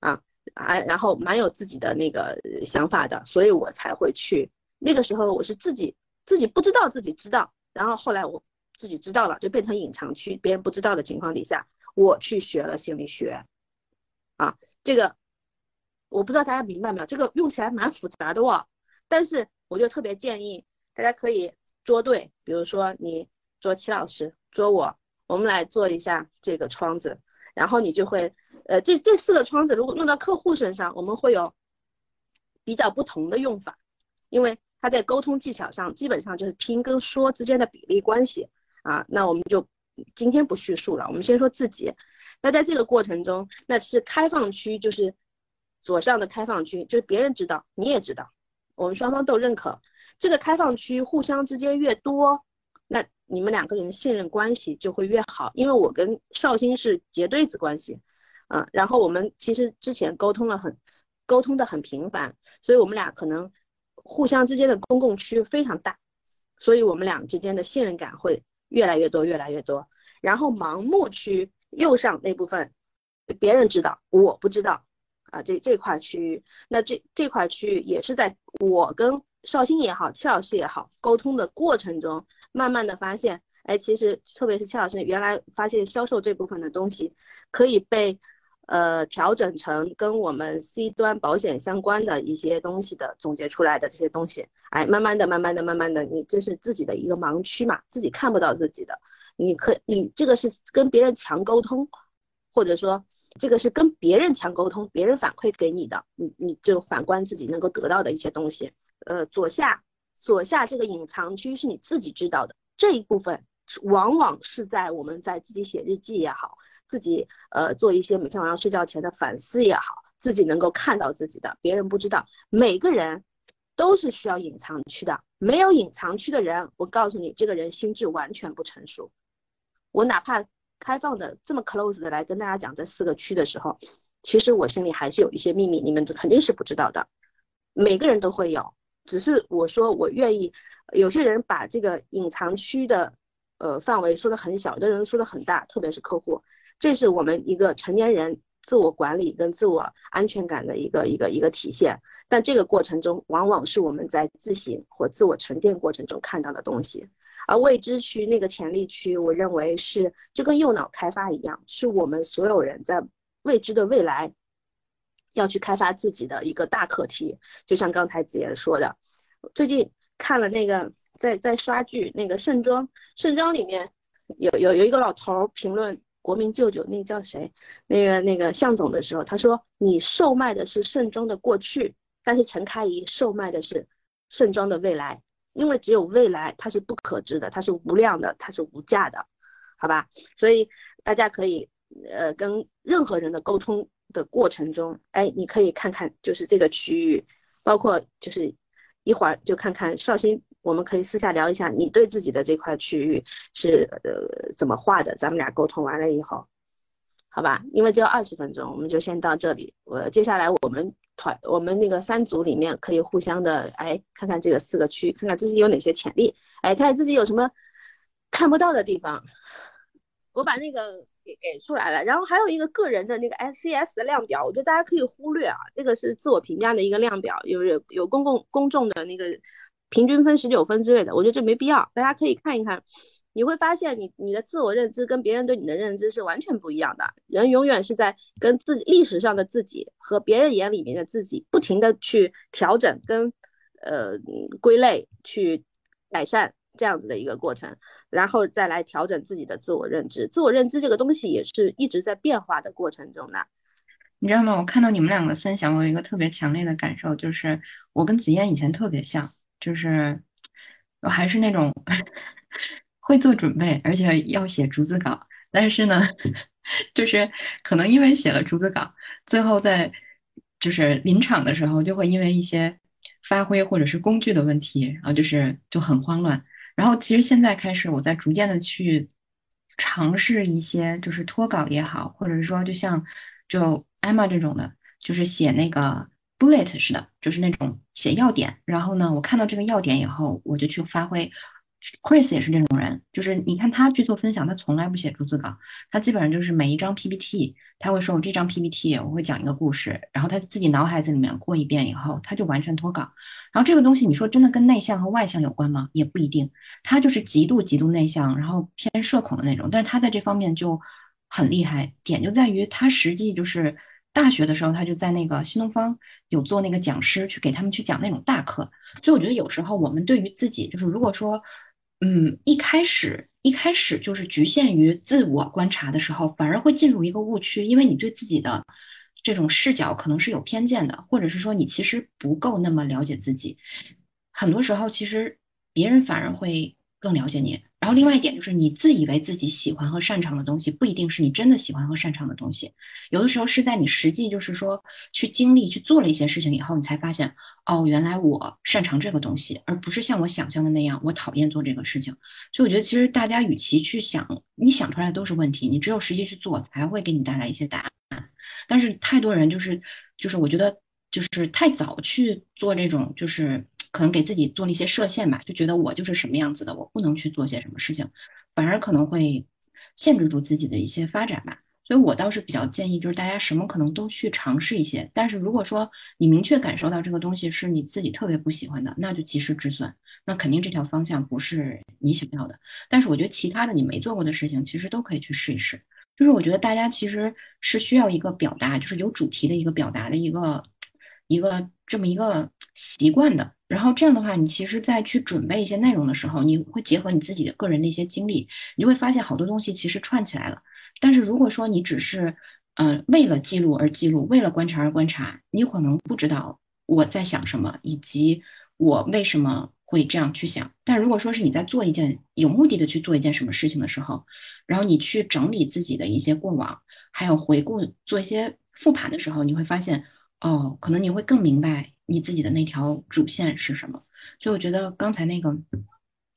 啊，哎，然后蛮有自己的那个想法的，所以我才会去。那个时候我是自己自己不知道自己知道，然后后来我自己知道了，就变成隐藏区，别人不知道的情况底下，我去学了心理学，啊，这个我不知道大家明白没有？这个用起来蛮复杂的哦。但是我就特别建议大家可以捉对，比如说你捉齐老师，捉我，我们来做一下这个窗子，然后你就会，呃，这这四个窗子如果用到客户身上，我们会有比较不同的用法，因为他在沟通技巧上基本上就是听跟说之间的比例关系啊。那我们就今天不叙述了，我们先说自己。那在这个过程中，那是开放区，就是左上的开放区，就是别人知道，你也知道。我们双方都认可这个开放区，互相之间越多，那你们两个人信任关系就会越好。因为我跟绍兴是结对子关系，嗯，然后我们其实之前沟通了很，沟通的很频繁，所以我们俩可能互相之间的公共区非常大，所以我们俩之间的信任感会越来越多，越来越多。然后盲目去右上那部分，别人知道，我不知道。啊，这这块区域，那这这块区域也是在我跟绍兴也好，戚老师也好沟通的过程中，慢慢的发现，哎，其实特别是戚老师原来发现销售这部分的东西，可以被，呃，调整成跟我们 C 端保险相关的一些东西的总结出来的这些东西，哎，慢慢的，慢慢的，慢慢的，你这是自己的一个盲区嘛，自己看不到自己的，你可你这个是跟别人强沟通，或者说。这个是跟别人强沟通，别人反馈给你的，你你就反观自己能够得到的一些东西。呃，左下左下这个隐藏区是你自己知道的这一部分，往往是在我们在自己写日记也好，自己呃做一些每天晚上睡觉前的反思也好，自己能够看到自己的，别人不知道。每个人都是需要隐藏区的，没有隐藏区的人，我告诉你，这个人心智完全不成熟。我哪怕。开放的这么 close 的来跟大家讲这四个区的时候，其实我心里还是有一些秘密，你们肯定是不知道的。每个人都会有，只是我说我愿意。有些人把这个隐藏区的呃范围说的很小，有的人说的很大，特别是客户，这是我们一个成年人自我管理跟自我安全感的一个一个一个体现。但这个过程中，往往是我们在自省或自我沉淀过程中看到的东西。而未知区那个潜力区，我认为是就跟右脑开发一样，是我们所有人在未知的未来要去开发自己的一个大课题。就像刚才子言说的，最近看了那个在在刷剧那个盛装，盛装里面有有有一个老头评论国民舅舅，那叫谁？那个那个向总的时候，他说你售卖的是盛装的过去，但是陈开怡售卖的是盛装的未来。因为只有未来，它是不可知的，它是无量的，它是无价的，好吧？所以大家可以，呃，跟任何人的沟通的过程中，哎，你可以看看，就是这个区域，包括就是一会儿就看看绍兴，我们可以私下聊一下，你对自己的这块区域是呃怎么画的？咱们俩沟通完了以后。好吧，因为只有二十分钟，我们就先到这里。我接下来我们团我们那个三组里面可以互相的哎看看这个四个区，看看自己有哪些潜力，哎看看自己有什么看不到的地方。我把那个给给出来了，然后还有一个个人的那个 SCS 的量表，我觉得大家可以忽略啊，这个是自我评价的一个量表，有有有公共公众的那个平均分十九分之类的，我觉得这没必要，大家可以看一看。你会发现，你你的自我认知跟别人对你的认知是完全不一样的。人永远是在跟自己历史上的自己和别人眼里面的自己不停的去调整跟呃归类去改善这样子的一个过程，然后再来调整自己的自我认知。自我认知这个东西也是一直在变化的过程中的。你知道吗？我看到你们两个分享，我有一个特别强烈的感受，就是我跟子嫣以前特别像，就是我还是那种。会做准备，而且要写逐字稿，但是呢，就是可能因为写了逐字稿，最后在就是临场的时候，就会因为一些发挥或者是工具的问题，然后就是就很慌乱。然后其实现在开始，我在逐渐的去尝试一些，就是脱稿也好，或者是说就像就 Emma 这种的，就是写那个 bullet 似的，就是那种写要点。然后呢，我看到这个要点以后，我就去发挥。Chris 也是这种人，就是你看他去做分享，他从来不写逐字稿，他基本上就是每一张 PPT，他会说我这张 PPT 我会讲一个故事，然后他自己脑海子里面过一遍以后，他就完全脱稿。然后这个东西你说真的跟内向和外向有关吗？也不一定，他就是极度极度内向，然后偏社恐的那种，但是他在这方面就很厉害。点就在于他实际就是大学的时候他就在那个新东方有做那个讲师，去给他们去讲那种大课。所以我觉得有时候我们对于自己就是如果说。嗯，一开始一开始就是局限于自我观察的时候，反而会进入一个误区，因为你对自己的这种视角可能是有偏见的，或者是说你其实不够那么了解自己。很多时候，其实别人反而会更了解你。然后另外一点就是，你自以为自己喜欢和擅长的东西，不一定是你真的喜欢和擅长的东西。有的时候是在你实际就是说去经历去做了一些事情以后，你才发现，哦，原来我擅长这个东西，而不是像我想象的那样，我讨厌做这个事情。所以我觉得，其实大家与其去想，你想出来的都是问题，你只有实际去做，才会给你带来一些答案。但是太多人就是就是，我觉得就是太早去做这种就是。可能给自己做了一些设限吧，就觉得我就是什么样子的，我不能去做些什么事情，反而可能会限制住自己的一些发展吧。所以我倒是比较建议，就是大家什么可能都去尝试一些。但是如果说你明确感受到这个东西是你自己特别不喜欢的，那就及时止损。那肯定这条方向不是你想要的。但是我觉得其他的你没做过的事情，其实都可以去试一试。就是我觉得大家其实是需要一个表达，就是有主题的一个表达的一个一个这么一个习惯的。然后这样的话，你其实，在去准备一些内容的时候，你会结合你自己的个人的一些经历，你就会发现好多东西其实串起来了。但是如果说你只是，呃，为了记录而记录，为了观察而观察，你可能不知道我在想什么，以及我为什么会这样去想。但如果说是你在做一件有目的的去做一件什么事情的时候，然后你去整理自己的一些过往，还有回顾做一些复盘的时候，你会发现，哦，可能你会更明白。你自己的那条主线是什么？所以我觉得刚才那个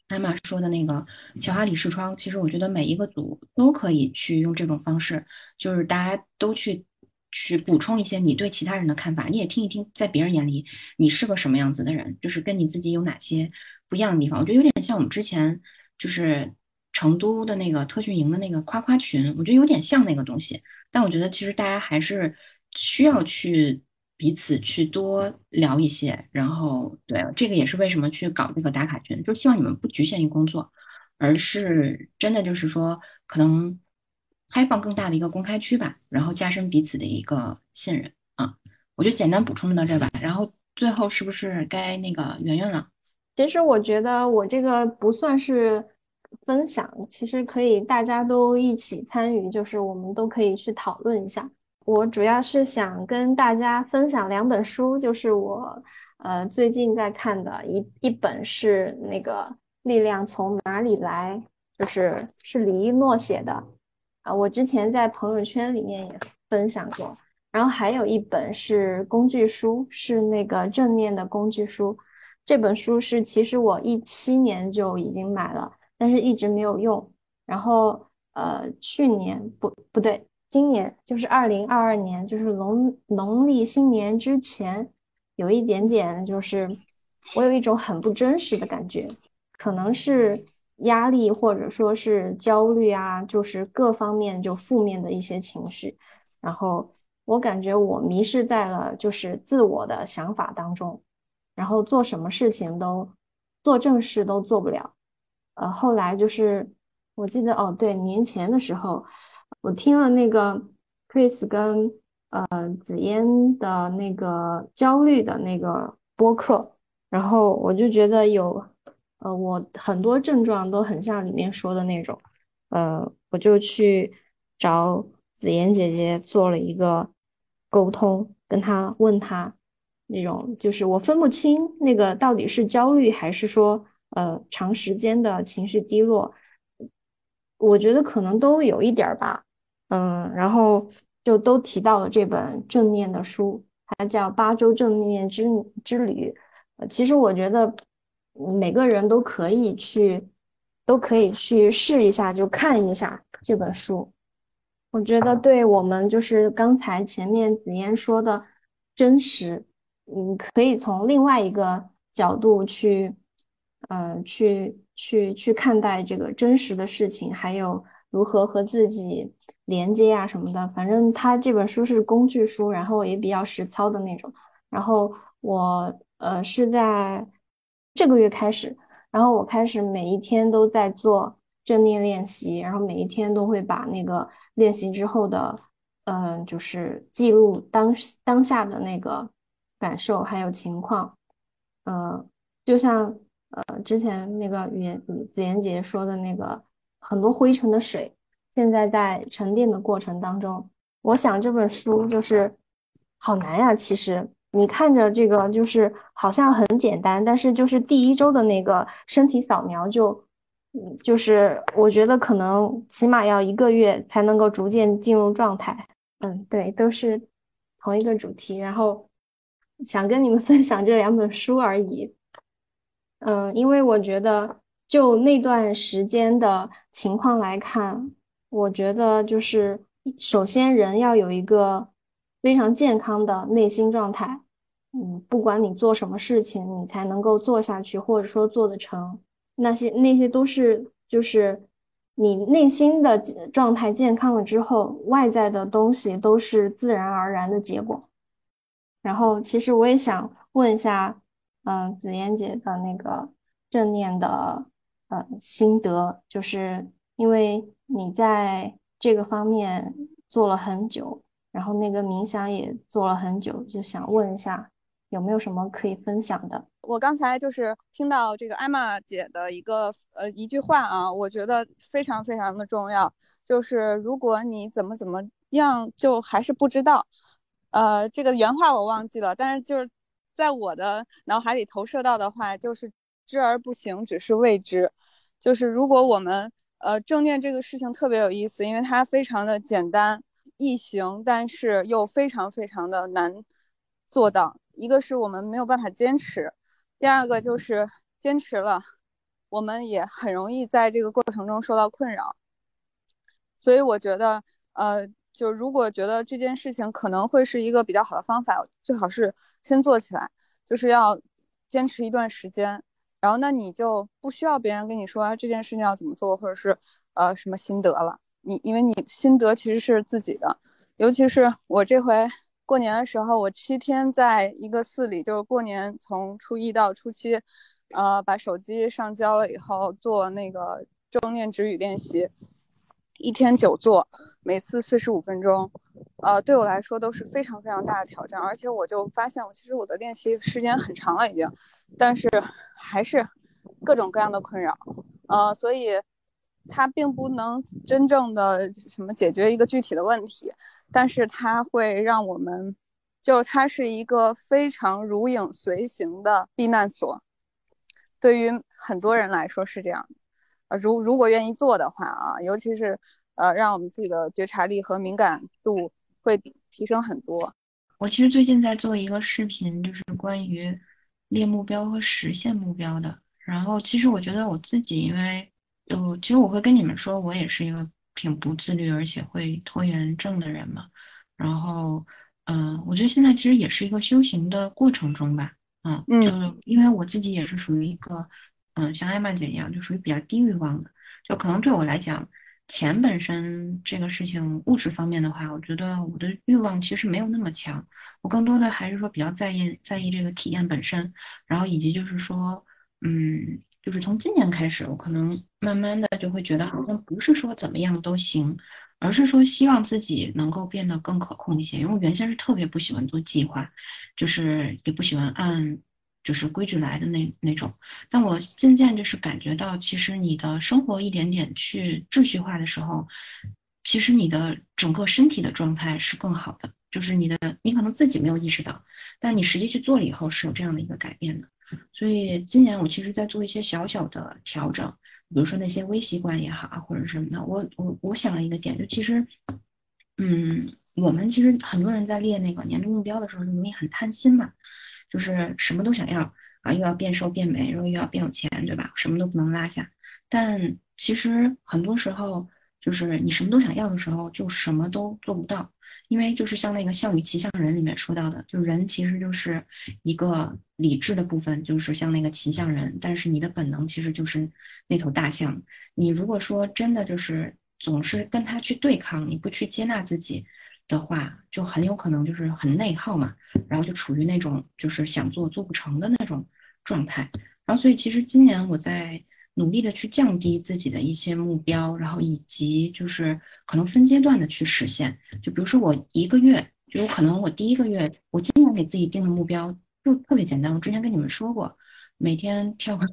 艾玛说的那个乔哈里视窗，其实我觉得每一个组都可以去用这种方式，就是大家都去去补充一些你对其他人的看法，你也听一听，在别人眼里你是个什么样子的人，就是跟你自己有哪些不一样的地方。我觉得有点像我们之前就是成都的那个特训营的那个夸夸群，我觉得有点像那个东西。但我觉得其实大家还是需要去。彼此去多聊一些，然后对这个也是为什么去搞这个打卡群，就希望你们不局限于工作，而是真的就是说可能开放更大的一个公开区吧，然后加深彼此的一个信任啊。我就简单补充到这吧，然后最后是不是该那个圆圆了？其实我觉得我这个不算是分享，其实可以大家都一起参与，就是我们都可以去讨论一下。我主要是想跟大家分享两本书，就是我呃最近在看的一一本是那个《力量从哪里来》，就是是李一诺写的啊，我之前在朋友圈里面也分享过。然后还有一本是工具书，是那个正念的工具书。这本书是其实我一七年就已经买了，但是一直没有用。然后呃去年不不对。今年就是二零二二年，就是农农历新年之前，有一点点，就是我有一种很不真实的感觉，可能是压力或者说是焦虑啊，就是各方面就负面的一些情绪，然后我感觉我迷失在了就是自我的想法当中，然后做什么事情都做正事都做不了，呃，后来就是我记得哦，对，年前的时候。我听了那个 Chris 跟呃紫嫣的那个焦虑的那个播客，然后我就觉得有呃我很多症状都很像里面说的那种，呃我就去找紫嫣姐姐做了一个沟通，跟她问她那种就是我分不清那个到底是焦虑还是说呃长时间的情绪低落，我觉得可能都有一点吧。嗯，然后就都提到了这本正念的书，它叫八周正念之之旅。呃，其实我觉得每个人都可以去，都可以去试一下，就看一下这本书。我觉得对我们就是刚才前面紫嫣说的真实，嗯，可以从另外一个角度去，嗯，去去去看待这个真实的事情，还有如何和自己连接啊什么的。反正他这本书是工具书，然后也比较实操的那种。然后我。呃，是在这个月开始，然后我开始每一天都在做正念练习，然后每一天都会把那个练习之后的，嗯，就是记录当当下的那个感受还有情况，嗯，就像呃之前那个语言子言姐说的那个很多灰尘的水，现在在沉淀的过程当中，我想这本书就是好难呀，其实。你看着这个就是好像很简单，但是就是第一周的那个身体扫描就，就是我觉得可能起码要一个月才能够逐渐进入状态。嗯，对，都是同一个主题，然后想跟你们分享这两本书而已。嗯，因为我觉得就那段时间的情况来看，我觉得就是首先人要有一个非常健康的内心状态。嗯，不管你做什么事情，你才能够做下去，或者说做得成，那些那些都是就是你内心的状态健康了之后，外在的东西都是自然而然的结果。然后，其实我也想问一下，嗯，紫嫣姐的那个正念的呃心得，就是因为你在这个方面做了很久，然后那个冥想也做了很久，就想问一下。有没有什么可以分享的？我刚才就是听到这个艾玛姐的一个呃一句话啊，我觉得非常非常的重要。就是如果你怎么怎么样，就还是不知道，呃，这个原话我忘记了，但是就是在我的脑海里投射到的话，就是知而不行，只是未知。就是如果我们呃正念这个事情特别有意思，因为它非常的简单易行，但是又非常非常的难做到。一个是我们没有办法坚持，第二个就是坚持了，我们也很容易在这个过程中受到困扰。所以我觉得，呃，就如果觉得这件事情可能会是一个比较好的方法，最好是先做起来，就是要坚持一段时间。然后那你就不需要别人跟你说这件事情要怎么做，或者是呃什么心得了。你因为你心得其实是自己的，尤其是我这回。过年的时候，我七天在一个寺里，就是过年从初一到初七，呃，把手机上交了以后，做那个正念止语练习，一天九做，每次四十五分钟，呃，对我来说都是非常非常大的挑战。而且我就发现，我其实我的练习时间很长了已经，但是还是各种各样的困扰，呃，所以它并不能真正的什么解决一个具体的问题。但是它会让我们，就它是一个非常如影随形的避难所，对于很多人来说是这样的。呃，如如果愿意做的话啊，尤其是呃，让我们自己的觉察力和敏感度会提升很多。我其实最近在做一个视频，就是关于列目标和实现目标的。然后其实我觉得我自己，因为就其实我会跟你们说，我也是一个。挺不自律，而且会拖延症的人嘛。然后，嗯，我觉得现在其实也是一个修行的过程中吧。嗯，就是因为我自己也是属于一个，嗯，像艾玛姐一样，就属于比较低欲望的。就可能对我来讲，钱本身这个事情，物质方面的话，我觉得我的欲望其实没有那么强。我更多的还是说比较在意在意这个体验本身，然后以及就是说，嗯。就是从今年开始，我可能慢慢的就会觉得，好像不是说怎么样都行，而是说希望自己能够变得更可控一些。因为我原先是特别不喜欢做计划，就是也不喜欢按就是规矩来的那那种。但我渐渐就是感觉到，其实你的生活一点点去秩序化的时候，其实你的整个身体的状态是更好的。就是你的，你可能自己没有意识到，但你实际去做了以后，是有这样的一个改变的。所以今年我其实在做一些小小的调整，比如说那些微习惯也好啊，或者什么的。我我我想了一个点，就其实，嗯，我们其实很多人在列那个年度目标的时候，容易很贪心嘛，就是什么都想要啊，又要变瘦变美，然后又要变有钱，对吧？什么都不能落下。但其实很多时候，就是你什么都想要的时候，就什么都做不到。因为就是像那个《项羽骑象人》里面说到的，就人其实就是一个理智的部分，就是像那个骑象人，但是你的本能其实就是那头大象。你如果说真的就是总是跟他去对抗，你不去接纳自己的话，就很有可能就是很内耗嘛，然后就处于那种就是想做做不成的那种状态。然后所以其实今年我在。努力的去降低自己的一些目标，然后以及就是可能分阶段的去实现。就比如说我一个月，就有可能我第一个月，我今年给自己定的目标就特别简单。我之前跟你们说过，每天跳个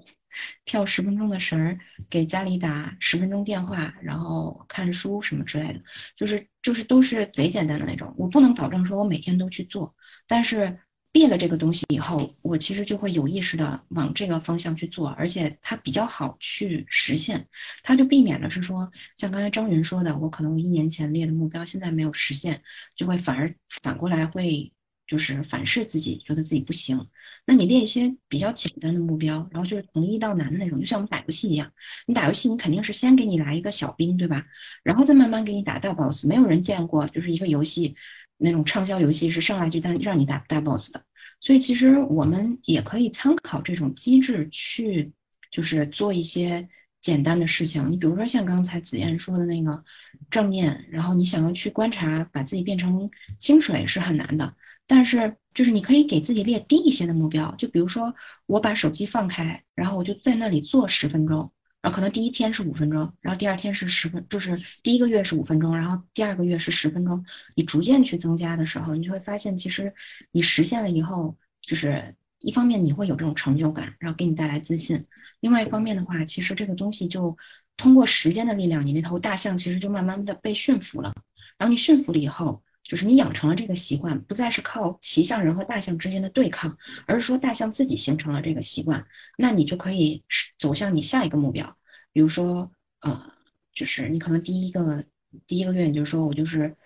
跳十分钟的绳儿，给家里打十分钟电话，然后看书什么之类的，就是就是都是贼简单的那种。我不能保证说我每天都去做，但是。变了这个东西以后，我其实就会有意识的往这个方向去做，而且它比较好去实现，它就避免了是说像刚才张云说的，我可能一年前列的目标现在没有实现，就会反而反过来会就是反噬自己，觉得自己不行。那你列一些比较简单的目标，然后就是从易到难的那种，就像我们打游戏一样，你打游戏你肯定是先给你来一个小兵，对吧？然后再慢慢给你打大 boss。没有人见过就是一个游戏。那种畅销游戏是上来就让让你打大 boss 的，所以其实我们也可以参考这种机制去，就是做一些简单的事情。你比如说像刚才紫燕说的那个正念，然后你想要去观察把自己变成清水是很难的，但是就是你可以给自己列低一些的目标，就比如说我把手机放开，然后我就在那里坐十分钟。然后可能第一天是五分钟，然后第二天是十分，就是第一个月是五分钟，然后第二个月是十分钟。你逐渐去增加的时候，你就会发现，其实你实现了以后，就是一方面你会有这种成就感，然后给你带来自信；另外一方面的话，其实这个东西就通过时间的力量，你那头大象其实就慢慢的被驯服了。然后你驯服了以后，就是你养成了这个习惯，不再是靠骑象人和大象之间的对抗，而是说大象自己形成了这个习惯，那你就可以走向你下一个目标。比如说，呃，就是你可能第一个第一个月，你就说我就是，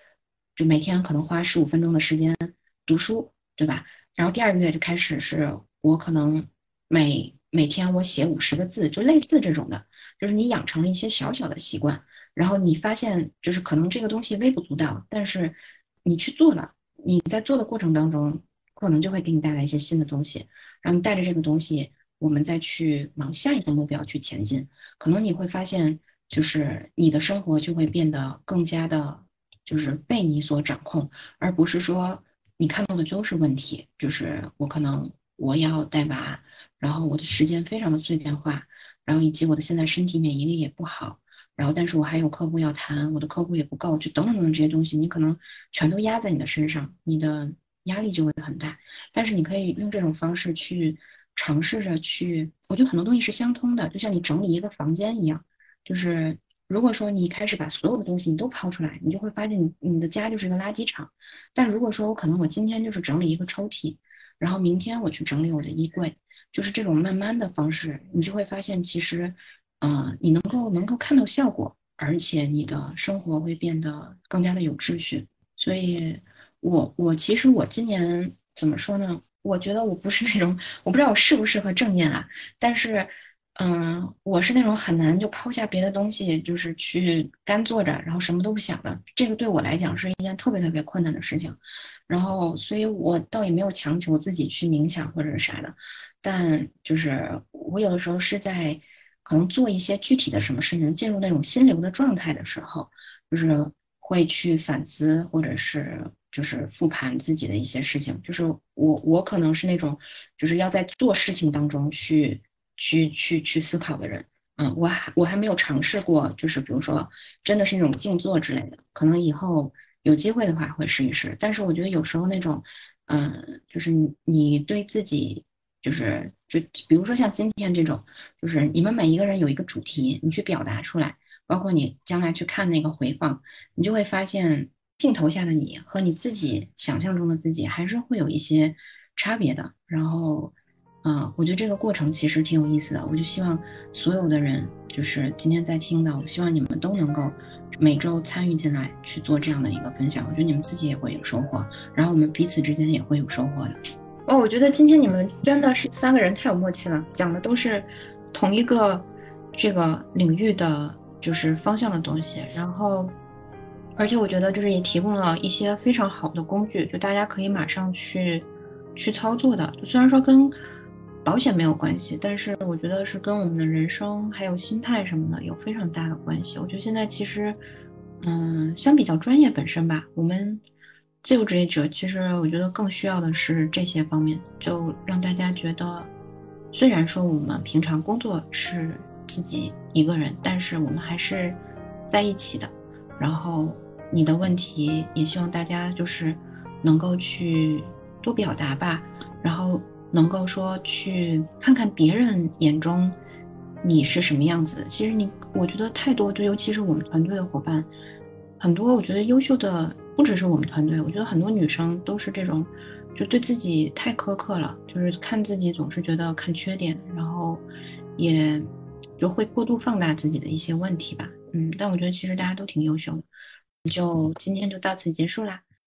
就每天可能花十五分钟的时间读书，对吧？然后第二个月就开始是我可能每每天我写五十个字，就类似这种的，就是你养成了一些小小的习惯，然后你发现就是可能这个东西微不足道，但是你去做了，你在做的过程当中，可能就会给你带来一些新的东西，然后你带着这个东西。我们再去往下一个目标去前进，可能你会发现，就是你的生活就会变得更加的，就是被你所掌控，而不是说你看到的都是问题。就是我可能我要带娃，然后我的时间非常的碎片化，然后以及我的现在身体免疫力也不好，然后但是我还有客户要谈，我的客户也不够，就等等等等这些东西，你可能全都压在你的身上，你的压力就会很大。但是你可以用这种方式去。尝试着去，我觉得很多东西是相通的，就像你整理一个房间一样，就是如果说你一开始把所有的东西你都抛出来，你就会发现你你的家就是一个垃圾场。但如果说我可能我今天就是整理一个抽屉，然后明天我去整理我的衣柜，就是这种慢慢的方式，你就会发现其实，嗯，你能够能够看到效果，而且你的生活会变得更加的有秩序。所以，我我其实我今年怎么说呢？我觉得我不是那种，我不知道我适不适合正念啊。但是，嗯，我是那种很难就抛下别的东西，就是去干坐着，然后什么都不想的。这个对我来讲是一件特别特别困难的事情。然后，所以我倒也没有强求自己去冥想或者是啥的。但就是我有的时候是在可能做一些具体的什么事情，进入那种心流的状态的时候，就是会去反思或者是。就是复盘自己的一些事情，就是我我可能是那种，就是要在做事情当中去去去去思考的人，嗯，我还我还没有尝试过，就是比如说真的是那种静坐之类的，可能以后有机会的话会试一试。但是我觉得有时候那种，嗯，就是你对自己，就是就比如说像今天这种，就是你们每一个人有一个主题，你去表达出来，包括你将来去看那个回放，你就会发现。镜头下的你和你自己想象中的自己还是会有一些差别的。然后，嗯，我觉得这个过程其实挺有意思的。我就希望所有的人，就是今天在听的，我希望你们都能够每周参与进来去做这样的一个分享。我觉得你们自己也会有收获，然后我们彼此之间也会有收获的。哦，我觉得今天你们真的是三个人太有默契了，讲的都是同一个这个领域的就是方向的东西，然后。而且我觉得，就是也提供了一些非常好的工具，就大家可以马上去去操作的。虽然说跟保险没有关系，但是我觉得是跟我们的人生还有心态什么的有非常大的关系。我觉得现在其实，嗯，相比较专业本身吧，我们自由职业者其实我觉得更需要的是这些方面，就让大家觉得，虽然说我们平常工作是自己一个人，但是我们还是在一起的，然后。你的问题也希望大家就是能够去多表达吧，然后能够说去看看别人眼中你是什么样子。其实你，我觉得太多，就尤其是我们团队的伙伴，很多我觉得优秀的不只是我们团队，我觉得很多女生都是这种，就对自己太苛刻了，就是看自己总是觉得看缺点，然后也就会过度放大自己的一些问题吧。嗯，但我觉得其实大家都挺优秀的。就今天就到此结束啦。